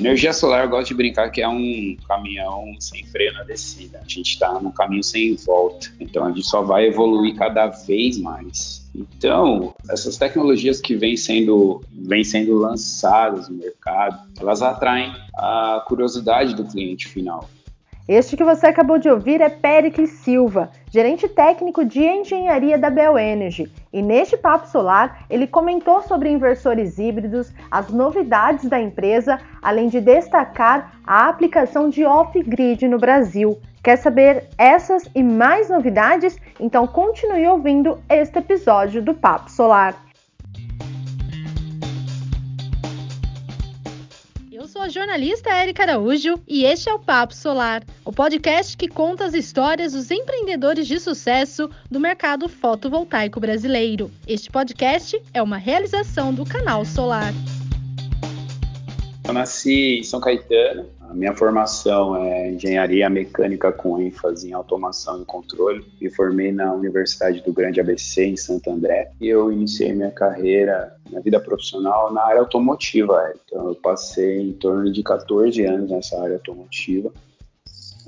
energia solar, eu gosto de brincar que é um caminhão sem freio na descida. A gente está num caminho sem volta. Então a gente só vai evoluir cada vez mais. Então, essas tecnologias que vêm sendo, vêm sendo lançadas no mercado, elas atraem a curiosidade do cliente final. Este que você acabou de ouvir é Pericles Silva, gerente técnico de engenharia da Bel Energy. E neste Papo Solar, ele comentou sobre inversores híbridos, as novidades da empresa, além de destacar a aplicação de off-grid no Brasil. Quer saber essas e mais novidades? Então continue ouvindo este episódio do Papo Solar. Sou a jornalista Érica Araújo e este é o Papo Solar, o podcast que conta as histórias dos empreendedores de sucesso do mercado fotovoltaico brasileiro. Este podcast é uma realização do canal Solar. Eu nasci em São Caetano, a minha formação é engenharia mecânica com ênfase em automação e controle. Me formei na Universidade do Grande ABC, em Santo André, e eu iniciei minha carreira, minha vida profissional na área automotiva. Então, eu passei em torno de 14 anos nessa área automotiva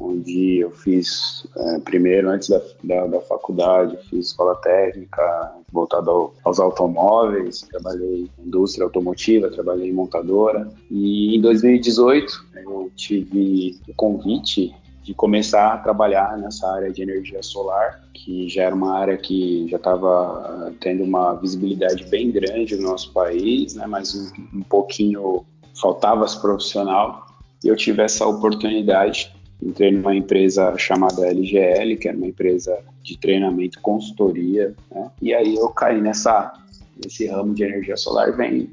onde eu fiz é, primeiro, antes da, da, da, faculdade, fiz escola técnica voltada ao, aos automóveis, trabalhei em indústria automotiva, trabalhei em montadora e em 2018 eu tive o convite de começar a trabalhar nessa área de energia solar, que já era uma área que já estava tendo uma visibilidade bem grande no nosso país, né, mas um, um pouquinho faltava esse profissional. E eu tive essa oportunidade entrei numa empresa chamada LGL, que era uma empresa de treinamento consultoria, né? e aí eu caí nessa nesse ramo de energia solar, vem,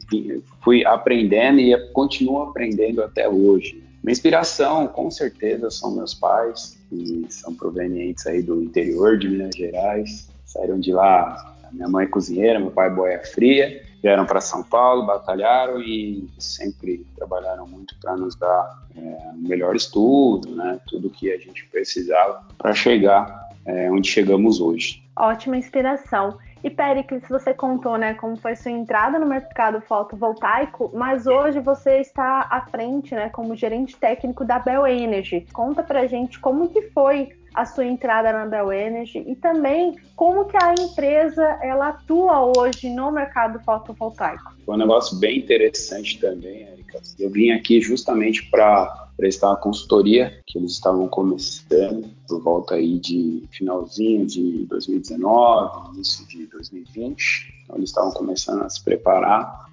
fui aprendendo e continuo aprendendo até hoje. Minha inspiração, com certeza, são meus pais, que são provenientes aí do interior de Minas Gerais, saíram de lá, minha mãe é cozinheira, meu pai é boia fria, vieram para São Paulo, batalharam e sempre trabalharam muito para nos dar é, o melhor estudo, né, tudo que a gente precisava para chegar é, onde chegamos hoje. Ótima inspiração. E Pericles, você contou, né, como foi sua entrada no mercado fotovoltaico, mas hoje você está à frente, né, como gerente técnico da Bell Energy. Conta pra gente como que foi a sua entrada na Bell Energy e também como que a empresa ela atua hoje no mercado fotovoltaico. Foi um negócio bem interessante também, Erika. Eu vim aqui justamente para prestar a consultoria que eles estavam começando por volta aí de finalzinho de 2019, início de 2020. Então eles estavam começando a se preparar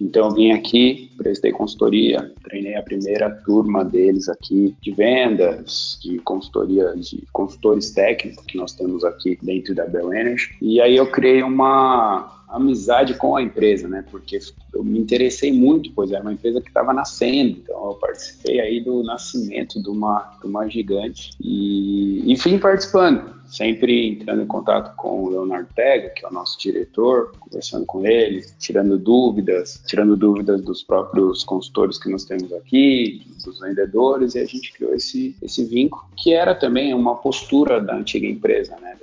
então eu vim aqui, prestei consultoria, treinei a primeira turma deles aqui de vendas, de consultoria, de consultores técnicos que nós temos aqui dentro da Bell Energy. E aí eu criei uma amizade com a empresa, né? Porque eu me interessei muito, pois era uma empresa que estava nascendo. Então eu participei aí do nascimento de uma, de uma gigante e enfim participando sempre entrando em contato com o Leonardo Tega, que é o nosso diretor, conversando com ele, tirando dúvidas, tirando dúvidas dos próprios consultores que nós temos aqui, dos vendedores, e a gente criou esse, esse vínculo, que era também uma postura da antiga empresa, né?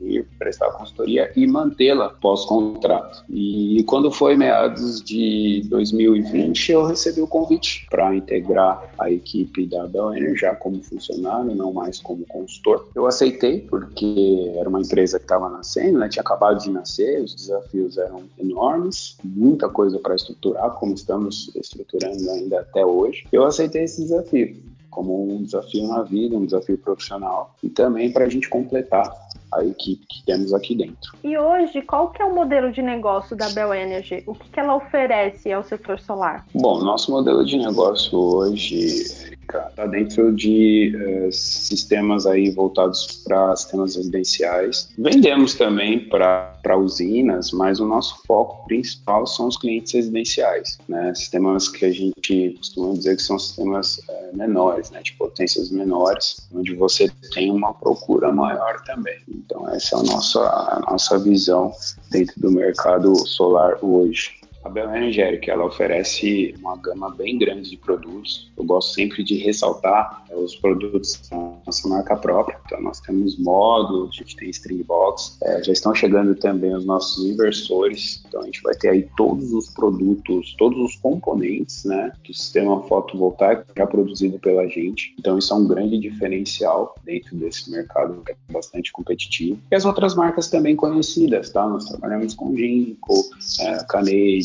Ir prestar consultoria e mantê-la pós-contrato. E quando foi meados de 2020, eu recebi o convite para integrar a equipe da Bell Energy já como funcionário, não mais como consultor. Eu aceitei porque era uma empresa que estava nascendo, né? tinha acabado de nascer, os desafios eram enormes, muita coisa para estruturar, como estamos estruturando ainda até hoje. Eu aceitei esse desafio como um desafio na vida, um desafio profissional e também para a gente completar a equipe que temos aqui dentro. E hoje, qual que é o modelo de negócio da Bell Energy? O que, que ela oferece ao setor solar? Bom, nosso modelo de negócio hoje está dentro de uh, sistemas aí voltados para sistemas residenciais. Vendemos também para usinas, mas o nosso foco principal são os clientes residenciais, né? Sistemas que a gente costuma dizer que são sistemas uh, menores, né? De potências menores, onde você tem uma procura maior também. Então essa é a nossa, a nossa visão dentro do mercado solar hoje. A Bel Energética ela oferece uma gama bem grande de produtos. Eu gosto sempre de ressaltar os produtos são nossa marca própria. Então, nós temos módulos, a gente tem Stringbox, é, já estão chegando também os nossos inversores. Então, a gente vai ter aí todos os produtos, todos os componentes né, do sistema fotovoltaico já produzido pela gente. Então, isso é um grande diferencial dentro desse mercado que é bastante competitivo. E as outras marcas também conhecidas, tá? Nós trabalhamos com Ginkgo, é,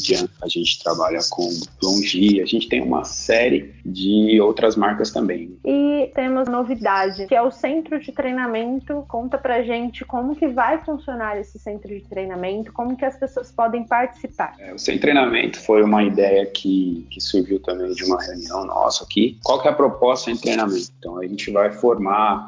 Canadian, a gente trabalha com Longi, a gente tem uma série de outras marcas também. E temos novidade, que é o centro de treinamento. Conta pra gente como que vai funcionar esse centro de treinamento, como que as pessoas podem participar. É, o centro de treinamento foi uma ideia que, que surgiu também de uma reunião nossa aqui. Qual que é a proposta de treinamento? Então, a gente vai formar,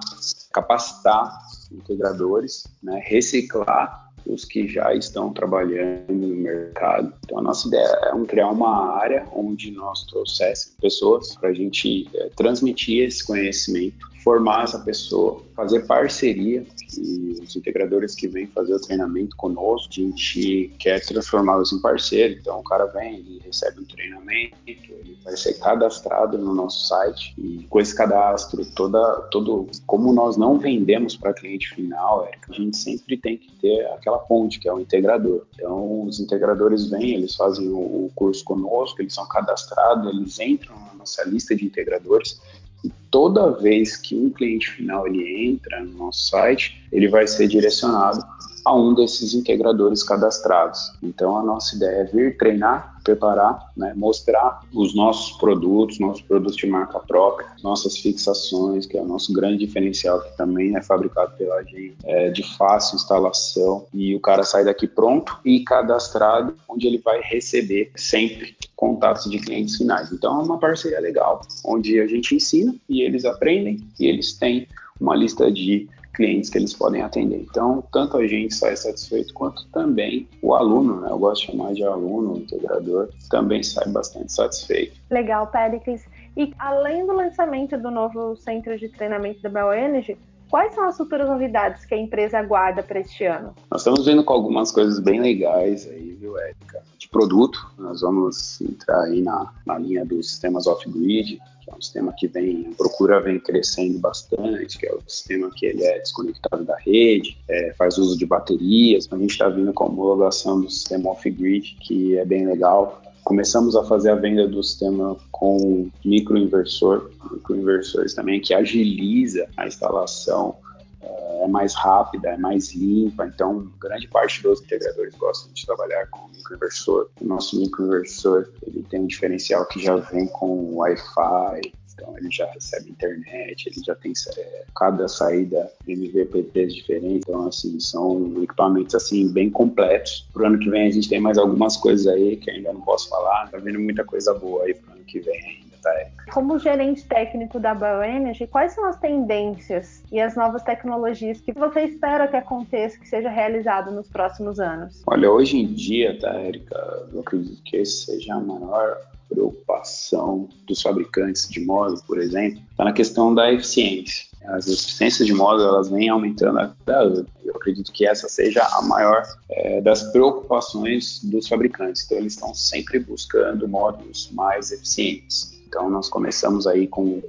capacitar integradores, né, reciclar os que já estão trabalhando no mercado. Então, a nossa ideia é criar uma área onde nós trouxéssemos pessoas para a gente é, transmitir esse conhecimento formar essa pessoa, fazer parceria e os integradores que vêm fazer o treinamento conosco, a gente quer transformá-los em parceiro. Então o cara vem, ele recebe um treinamento, ele vai ser cadastrado no nosso site e com esse cadastro, toda, todo como nós não vendemos para cliente final, Eric, a gente sempre tem que ter aquela ponte que é o integrador. Então os integradores vêm, eles fazem o curso conosco, eles são cadastrados, eles entram na nossa lista de integradores e toda vez que um cliente final ele entra no nosso site, ele vai ser direcionado a um desses integradores cadastrados. Então a nossa ideia é vir treinar, preparar, né, mostrar os nossos produtos, nossos produtos de marca própria, nossas fixações, que é o nosso grande diferencial, que também é fabricado pela gente, é de fácil instalação e o cara sai daqui pronto e cadastrado, onde ele vai receber sempre contatos de clientes finais. Então é uma parceria legal, onde a gente ensina e eles aprendem e eles têm uma lista de clientes que eles podem atender. Então, tanto a gente sai satisfeito quanto também o aluno, né? Eu gosto de chamar de aluno, integrador, também sai bastante satisfeito. Legal, Péricles. E além do lançamento do novo centro de treinamento da BioEnergy, Quais são as futuras novidades que a empresa aguarda para este ano? Nós estamos vindo com algumas coisas bem legais aí, viu, Érica? De produto, nós vamos entrar aí na, na linha dos sistemas off-grid, que é um sistema que vem, a procura vem crescendo bastante, que é o sistema que ele é desconectado da rede, é, faz uso de baterias. A gente está vindo com a homologação do sistema off-grid, que é bem legal. Começamos a fazer a venda do sistema com microinversor, microinversores também, que agiliza a instalação é, é mais rápida, é mais limpa, então grande parte dos integradores gostam de trabalhar com microinversor. O nosso microinversor ele tem um diferencial que já vem com Wi-Fi, então ele já recebe internet, ele já tem é, cada saída MVPTs diferente, então assim, são equipamentos assim bem completos. Pro ano que vem a gente tem mais algumas coisas aí que ainda não posso falar, tá vindo muita coisa boa aí pro ano que vem ainda, tá? Como gerente técnico da Bioenergy, quais são as tendências e as novas tecnologias que você espera que aconteça, que seja realizado nos próximos anos? Olha, hoje em dia, tá, Erika, eu acredito que esse seja a maior preocupação dos fabricantes de módulos, por exemplo, está na questão da eficiência. As eficiências de módulo elas vêm aumentando a cada ano. Eu acredito que essa seja a maior é, das preocupações dos fabricantes. Então, eles estão sempre buscando módulos mais eficientes. Então, nós começamos aí com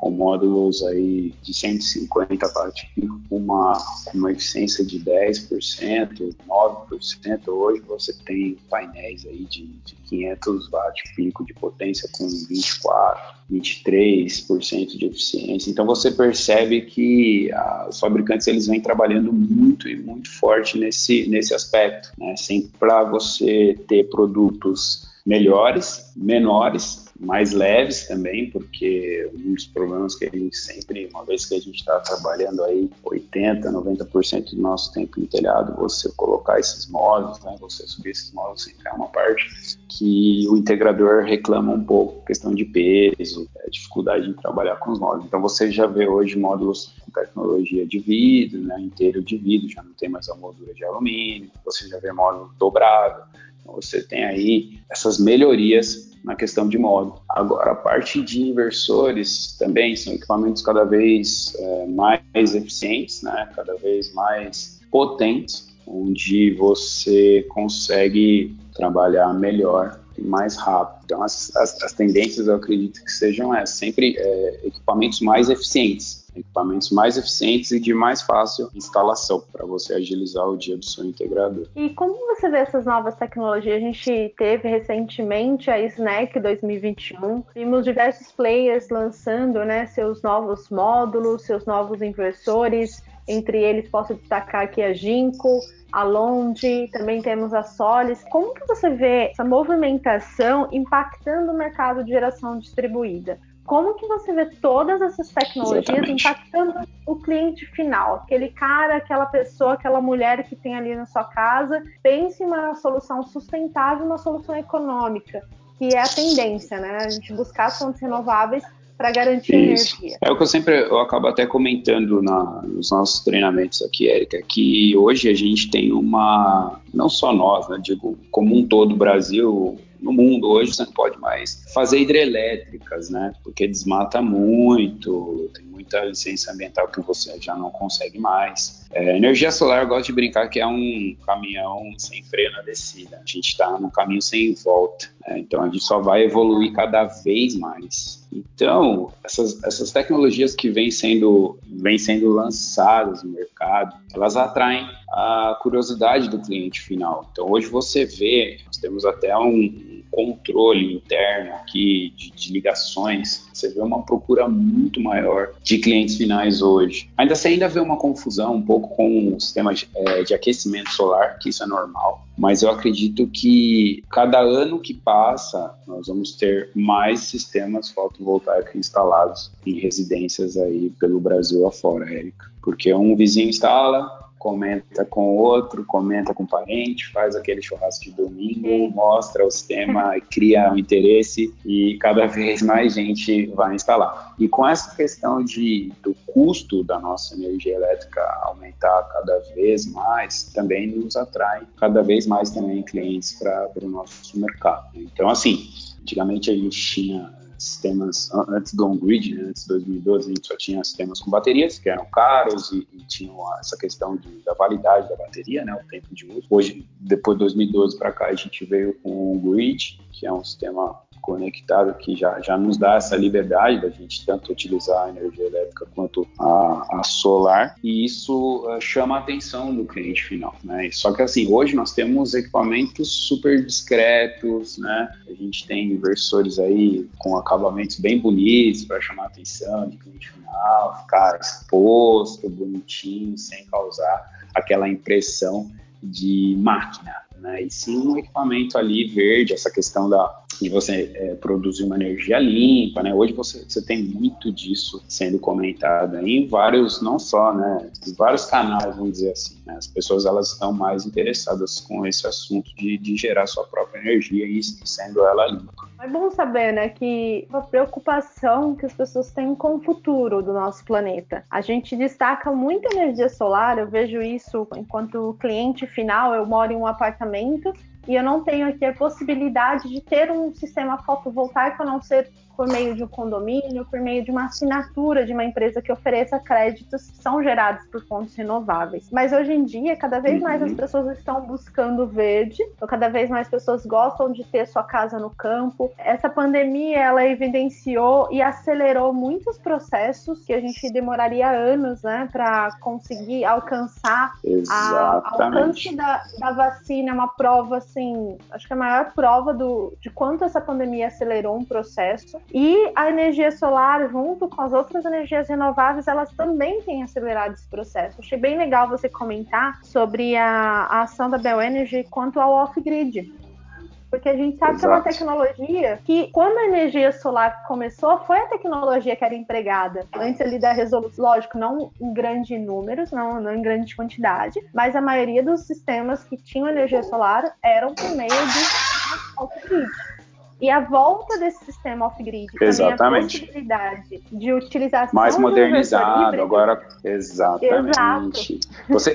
com módulos aí de 150 watt-pico, uma, uma eficiência de 10%, 9%. Hoje você tem painéis aí de, de 500 watt-pico de potência com 24, 23% de eficiência. Então você percebe que ah, os fabricantes eles vêm trabalhando muito e muito forte nesse, nesse aspecto, né? sempre para você ter produtos melhores, menores mais leves também, porque um dos problemas que a gente sempre, uma vez que a gente está trabalhando aí 80, 90% do nosso tempo no telhado, você colocar esses módulos, né, você subir esses módulos sempre é uma parte que o integrador reclama um pouco, questão de peso, é, dificuldade em trabalhar com os módulos. Então você já vê hoje módulos com tecnologia de vidro, né, inteiro de vidro, já não tem mais a moldura de alumínio, você já vê módulo dobrado, então você tem aí essas melhorias na questão de módulo. Agora, a parte de inversores também são equipamentos cada vez é, mais eficientes, né? cada vez mais potentes, onde você consegue trabalhar melhor mais rápido. Então, as, as, as tendências eu acredito que sejam é, sempre é, equipamentos mais eficientes equipamentos mais eficientes e de mais fácil instalação para você agilizar o dia do seu integrador. E como você vê essas novas tecnologias? A gente teve recentemente a Snack 2021, vimos diversos players lançando né, seus novos módulos, seus novos inversores, entre eles posso destacar aqui a Ginkgo, a Londe, também temos a Solis. Como que você vê essa movimentação impactando o mercado de geração distribuída? como que você vê todas essas tecnologias Exatamente. impactando o cliente final, aquele cara, aquela pessoa, aquela mulher que tem ali na sua casa, pense em uma solução sustentável, uma solução econômica, que é a tendência, né? A gente buscar fontes renováveis para garantir Isso. energia. É o que eu sempre eu acabo até comentando na, nos nossos treinamentos aqui, Érica, que hoje a gente tem uma, não só nós, né, digo, como um todo o Brasil, no mundo hoje você não pode mais fazer hidrelétricas, né? Porque desmata muito, tem muita licença ambiental que você já não consegue mais. É, energia solar, eu gosto de brincar que é um caminhão sem freio na descida. A gente está no caminho sem volta. Né? Então a gente só vai evoluir cada vez mais. Então, essas, essas tecnologias que vêm sendo, vêm sendo lançadas no mercado, elas atraem a curiosidade do cliente final. Então, hoje você vê, nós temos até um controle interno aqui de, de ligações, você vê uma procura muito maior de clientes finais hoje. Ainda você ainda vê uma confusão um pouco com o sistema de, é, de aquecimento solar, que isso é normal, mas eu acredito que cada ano que passa, nós vamos ter mais sistemas fotovoltaicos instalados em residências aí pelo Brasil afora, Érica. Porque um vizinho instala, comenta com outro, comenta com parente, faz aquele churrasco de domingo, mostra o sistema, cria um interesse e cada vez mais gente vai instalar. E com essa questão de, do custo da nossa energia elétrica aumentar cada vez mais, também nos atrai cada vez mais também clientes para o nosso mercado. Então, assim, antigamente a gente tinha sistemas antes do on-grid, né, antes de 2012, a gente só tinha sistemas com baterias que eram caros e, e tinham essa questão de, da validade da bateria, né, o tempo de uso. Hoje, depois de 2012 para cá, a gente veio com o on-grid, que é um sistema conectado que já, já nos dá essa liberdade da gente tanto utilizar a energia elétrica quanto a, a solar e isso uh, chama a atenção do cliente final, né? Só que assim, hoje nós temos equipamentos super discretos, né? A gente tem inversores aí com acabamentos bem bonitos para chamar a atenção de cliente final, ficar exposto, bonitinho, sem causar aquela impressão de máquina, né? E sim um equipamento ali verde, essa questão da de você é, produzir uma energia limpa, né? Hoje você, você tem muito disso sendo comentado em vários, não só, né? Vários canais, vamos dizer assim. Né? As pessoas elas estão mais interessadas com esse assunto de, de gerar sua própria energia e sendo ela limpa. É bom saber, né, que a preocupação que as pessoas têm com o futuro do nosso planeta. A gente destaca muito a energia solar, eu vejo isso enquanto cliente final, eu moro em um apartamento e eu não tenho aqui a possibilidade de ter um sistema fotovoltaico a não ser por meio de um condomínio, por meio de uma assinatura de uma empresa que ofereça créditos que são gerados por fontes renováveis. Mas hoje em dia, cada vez mais as uhum. pessoas estão buscando verde, então cada vez mais pessoas gostam de ter sua casa no campo. Essa pandemia, ela evidenciou e acelerou muitos processos que a gente demoraria anos, né, para conseguir alcançar. Exatamente. A, alcance da, da vacina é uma prova, assim, acho que é a maior prova do, de quanto essa pandemia acelerou um processo. E a energia solar, junto com as outras energias renováveis, elas também têm acelerado esse processo. Achei bem legal você comentar sobre a, a ação da Bell Energy quanto ao off-grid. Porque a gente sabe Exato. que é uma tecnologia que, quando a energia solar começou, foi a tecnologia que era empregada. Antes ali da resolução, lógico, não em grandes números, não, não em grande quantidade, mas a maioria dos sistemas que tinham energia solar eram por meio de off-grid. E a volta desse sistema off-grid, também a possibilidade de utilização mais modernizado agora exatamente. Exato. Você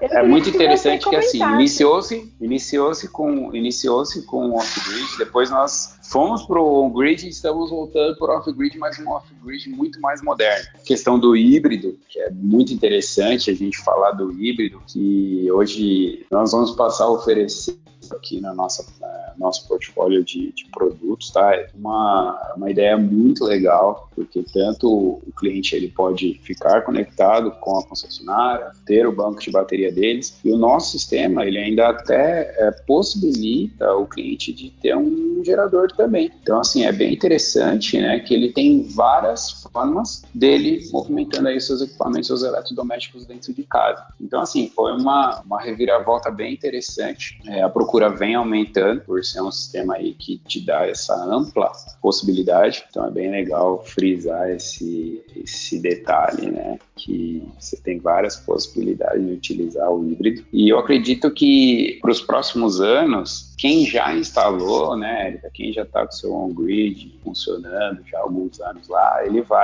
é, é muito interessante que, que assim iniciou-se iniciou-se com iniciou-se com off-grid, depois nós fomos para o on-grid e estamos voltando para o off-grid, mas um off-grid muito mais moderno. A questão do híbrido, que é muito interessante a gente falar do híbrido, que hoje nós vamos passar a oferecer aqui na nossa nosso portfólio de, de produtos, tá? É uma, uma ideia muito legal, porque tanto o cliente ele pode ficar conectado com a concessionária, ter o banco de bateria deles, e o nosso sistema ele ainda até é, possibilita o cliente de ter um gerador também. Então, assim, é bem interessante, né, que ele tem várias formas dele movimentando aí seus equipamentos, seus eletrodomésticos dentro de casa. Então, assim, foi uma, uma reviravolta bem interessante. É, a procura vem aumentando por ser um sistema aí que te dá essa ampla possibilidade. Então, é bem legal frisar esse, esse detalhe, né? Que você tem várias possibilidades de utilizar o híbrido. E eu acredito que para os próximos anos, quem já instalou, né, Erika, quem já está com seu on-grid funcionando já há alguns anos lá, ele vai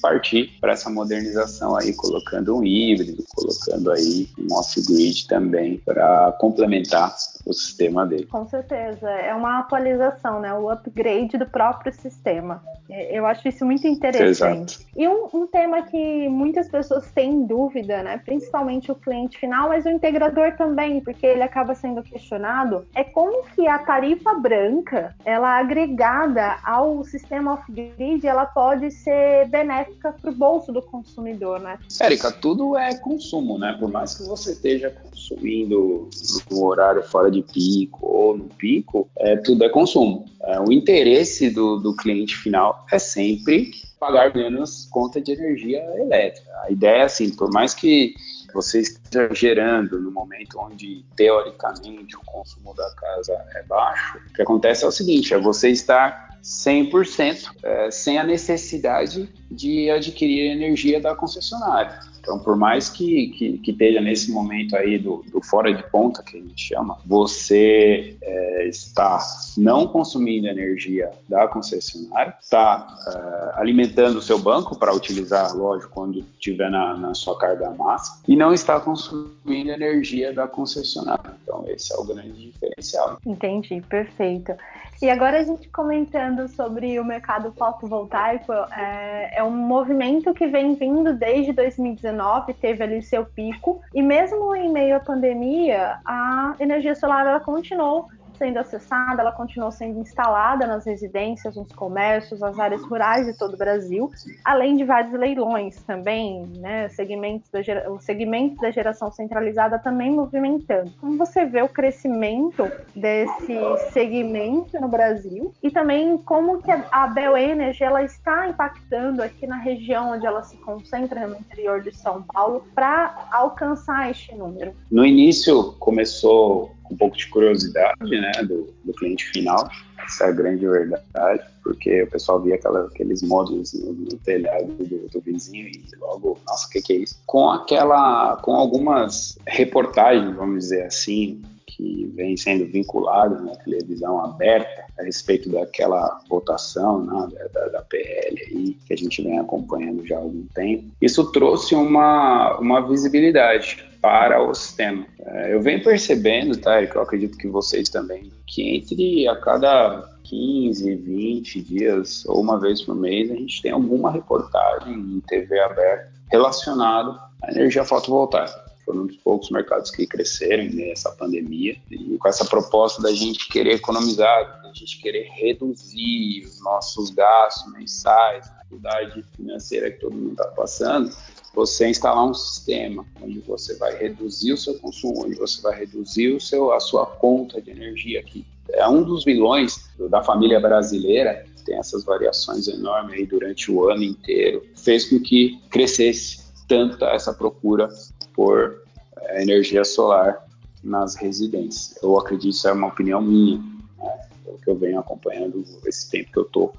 partir para essa modernização aí, colocando um híbrido, colocando aí um off-grid também para complementar o sistema dele. Com certeza, é uma atualização, né? O upgrade do próprio sistema. É, eu acho isso muito interessante. Exato. E um, um, tema que muitas pessoas têm dúvida, né? Principalmente o cliente final, mas o integrador também, porque ele acaba sendo questionado, é como que a tarifa branca, ela agregada ao sistema off-grid, ela pode ser benéfica para o bolso do consumidor, né? Érica, tudo é consumo, né? Por mais que você esteja consumindo no horário fora de pico ou no pico, é, tudo é consumo. É, o interesse do, do cliente final é sempre pagar menos conta de energia elétrica. A ideia é assim, por mais que você esteja gerando no momento onde teoricamente o consumo da casa é baixo, o que acontece é o seguinte, é você estar 100% é, sem a necessidade de adquirir energia da concessionária. Então, por mais que, que, que, esteja nesse momento aí do, do, fora de ponta, que a gente chama, você é, está não consumindo energia da concessionária, está é, alimentando o seu banco para utilizar, lógico, quando estiver na, na, sua carga máxima, e não está consumindo energia da concessionária. Então, esse é o grande diferencial. Entendi, perfeito. E agora a gente comentando sobre o mercado fotovoltaico, é, é um movimento que vem vindo desde 2019, teve ali seu pico, e mesmo em meio à pandemia, a energia solar ela continuou sendo acessada, ela continuou sendo instalada nas residências, nos comércios, nas áreas rurais de todo o Brasil, além de vários leilões também, né, segmentos da gera... o segmento da geração centralizada também movimentando. Como você vê o crescimento desse segmento no Brasil e também como que a Bel Energy ela está impactando aqui na região onde ela se concentra no interior de São Paulo para alcançar este número? No início começou um pouco de curiosidade né, do, do cliente final, essa é a grande verdade, porque o pessoal via aquela, aqueles módulos no, no telhado do, do, vizinho e logo, nossa, o que, que é isso? Com aquela, com algumas reportagens, vamos dizer assim, que vem sendo vinculado na televisão aberta a respeito daquela votação né, da, da, PL aí, que a gente vem acompanhando já há algum tempo. Isso trouxe uma, uma visibilidade para o sistema. É, eu venho percebendo, tá, que eu acredito que vocês também, que entre a cada 15, 20 dias ou uma vez por mês a gente tem alguma reportagem em TV aberta relacionado à energia fotovoltaica foram um dos poucos mercados que cresceram nessa pandemia e com essa proposta da gente querer economizar, da gente querer reduzir os nossos gastos mensais, dificuldade financeira que todo mundo está passando, você instalar um sistema onde você vai reduzir o seu consumo, onde você vai reduzir o seu, a sua conta de energia, que é um dos vilões da família brasileira, tem essas variações enormes aí durante o ano inteiro, fez com que crescesse tanto essa procura por é, energia solar nas residências. Eu acredito, isso é uma opinião minha, né, que eu venho acompanhando esse tempo que eu estou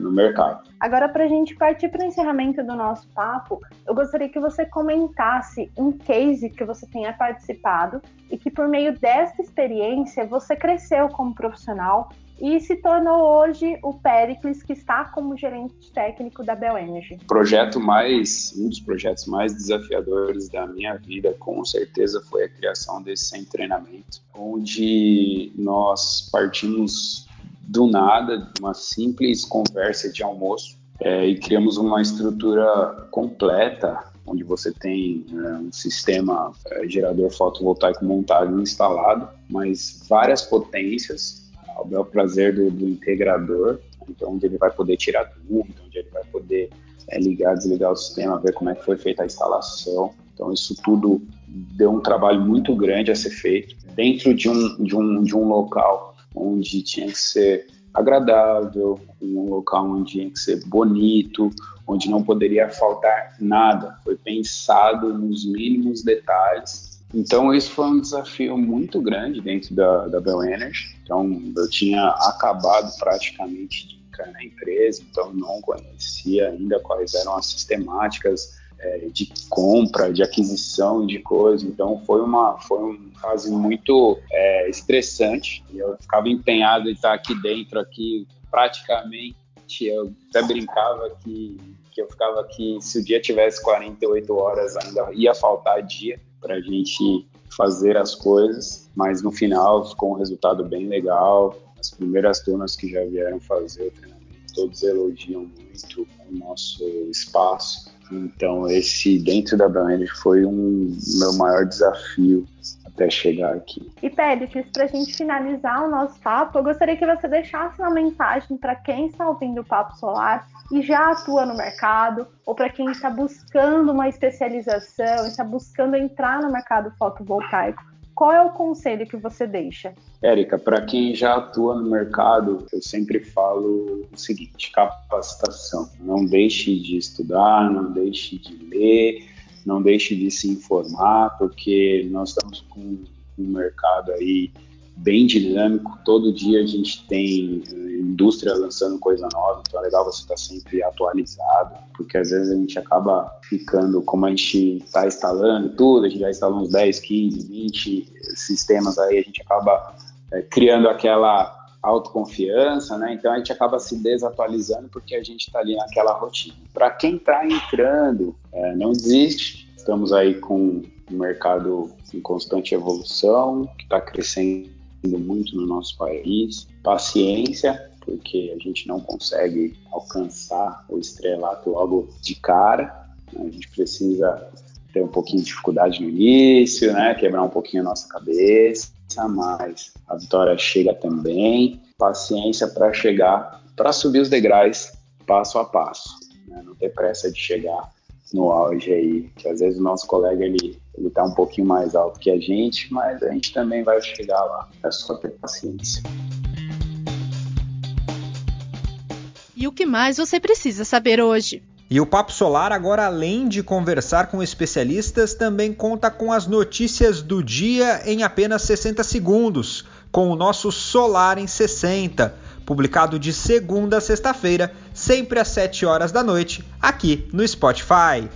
no mercado. Agora, para a gente partir para o encerramento do nosso papo, eu gostaria que você comentasse um case que você tenha participado e que, por meio dessa experiência, você cresceu como profissional e se tornou hoje o Pericles, que está como gerente técnico da Bell Energy. Projeto mais, um dos projetos mais desafiadores da minha vida, com certeza, foi a criação desse sem treinamento, onde nós partimos do nada, de uma simples conversa de almoço, é, e criamos uma estrutura completa onde você tem é, um sistema é, gerador fotovoltaico montado e instalado, mas várias potências ao bel prazer do, do integrador, então onde ele vai poder tirar dúvida, onde ele vai poder é, ligar, desligar o sistema, ver como é que foi feita a instalação. Então isso tudo deu um trabalho muito grande a ser feito dentro de um, de um, de um local onde tinha que ser agradável, um local onde tinha que ser bonito, onde não poderia faltar nada. Foi pensado nos mínimos detalhes. Então, isso foi um desafio muito grande dentro da, da Bell Energy. Então, eu tinha acabado praticamente de entrar na empresa, então não conhecia ainda quais eram as sistemáticas é, de compra, de aquisição de coisas. Então foi uma foi uma fase muito é, estressante. Eu ficava empenhado em estar aqui dentro, aqui praticamente. Eu até brincava que que eu ficava aqui, se o dia tivesse 48 horas, ainda ia faltar dia para a gente fazer as coisas, mas no final ficou um resultado bem legal. As primeiras turmas que já vieram fazer o treinamento, todos elogiam muito o nosso espaço então, esse dentro da Brand foi um meu maior desafio até chegar aqui. E Péricles, para a gente finalizar o nosso papo, eu gostaria que você deixasse uma mensagem para quem está ouvindo o Papo Solar e já atua no mercado, ou para quem está buscando uma especialização, está buscando entrar no mercado fotovoltaico. Qual é o conselho que você deixa? Érica, para quem já atua no mercado, eu sempre falo o seguinte: capacitação. Não deixe de estudar, não deixe de ler, não deixe de se informar, porque nós estamos com um mercado aí bem dinâmico. Todo dia a gente tem eh, indústria lançando coisa nova, então é legal você estar sempre atualizado, porque às vezes a gente acaba ficando, como a gente está instalando tudo, a gente já instalou uns 10, 15, 20 sistemas aí, a gente acaba é, criando aquela autoconfiança, né? Então a gente acaba se desatualizando porque a gente está ali naquela rotina. Para quem está entrando, é, não desiste. Estamos aí com um mercado em constante evolução, que está crescendo muito no nosso país. Paciência, porque a gente não consegue alcançar o estrelato logo de cara. A gente precisa ter um pouquinho de dificuldade no início, né? Quebrar um pouquinho a nossa cabeça, mas a vitória chega também. Paciência para chegar, para subir os degraus passo a passo. Né? Não ter pressa de chegar no auge aí, que às vezes o nosso colega ele ele está um pouquinho mais alto que a gente, mas a gente também vai chegar lá. É só ter paciência. E o que mais você precisa saber hoje? E o Papo Solar, agora além de conversar com especialistas, também conta com as notícias do dia em apenas 60 segundos, com o nosso Solar em 60, publicado de segunda a sexta-feira, sempre às 7 horas da noite, aqui no Spotify.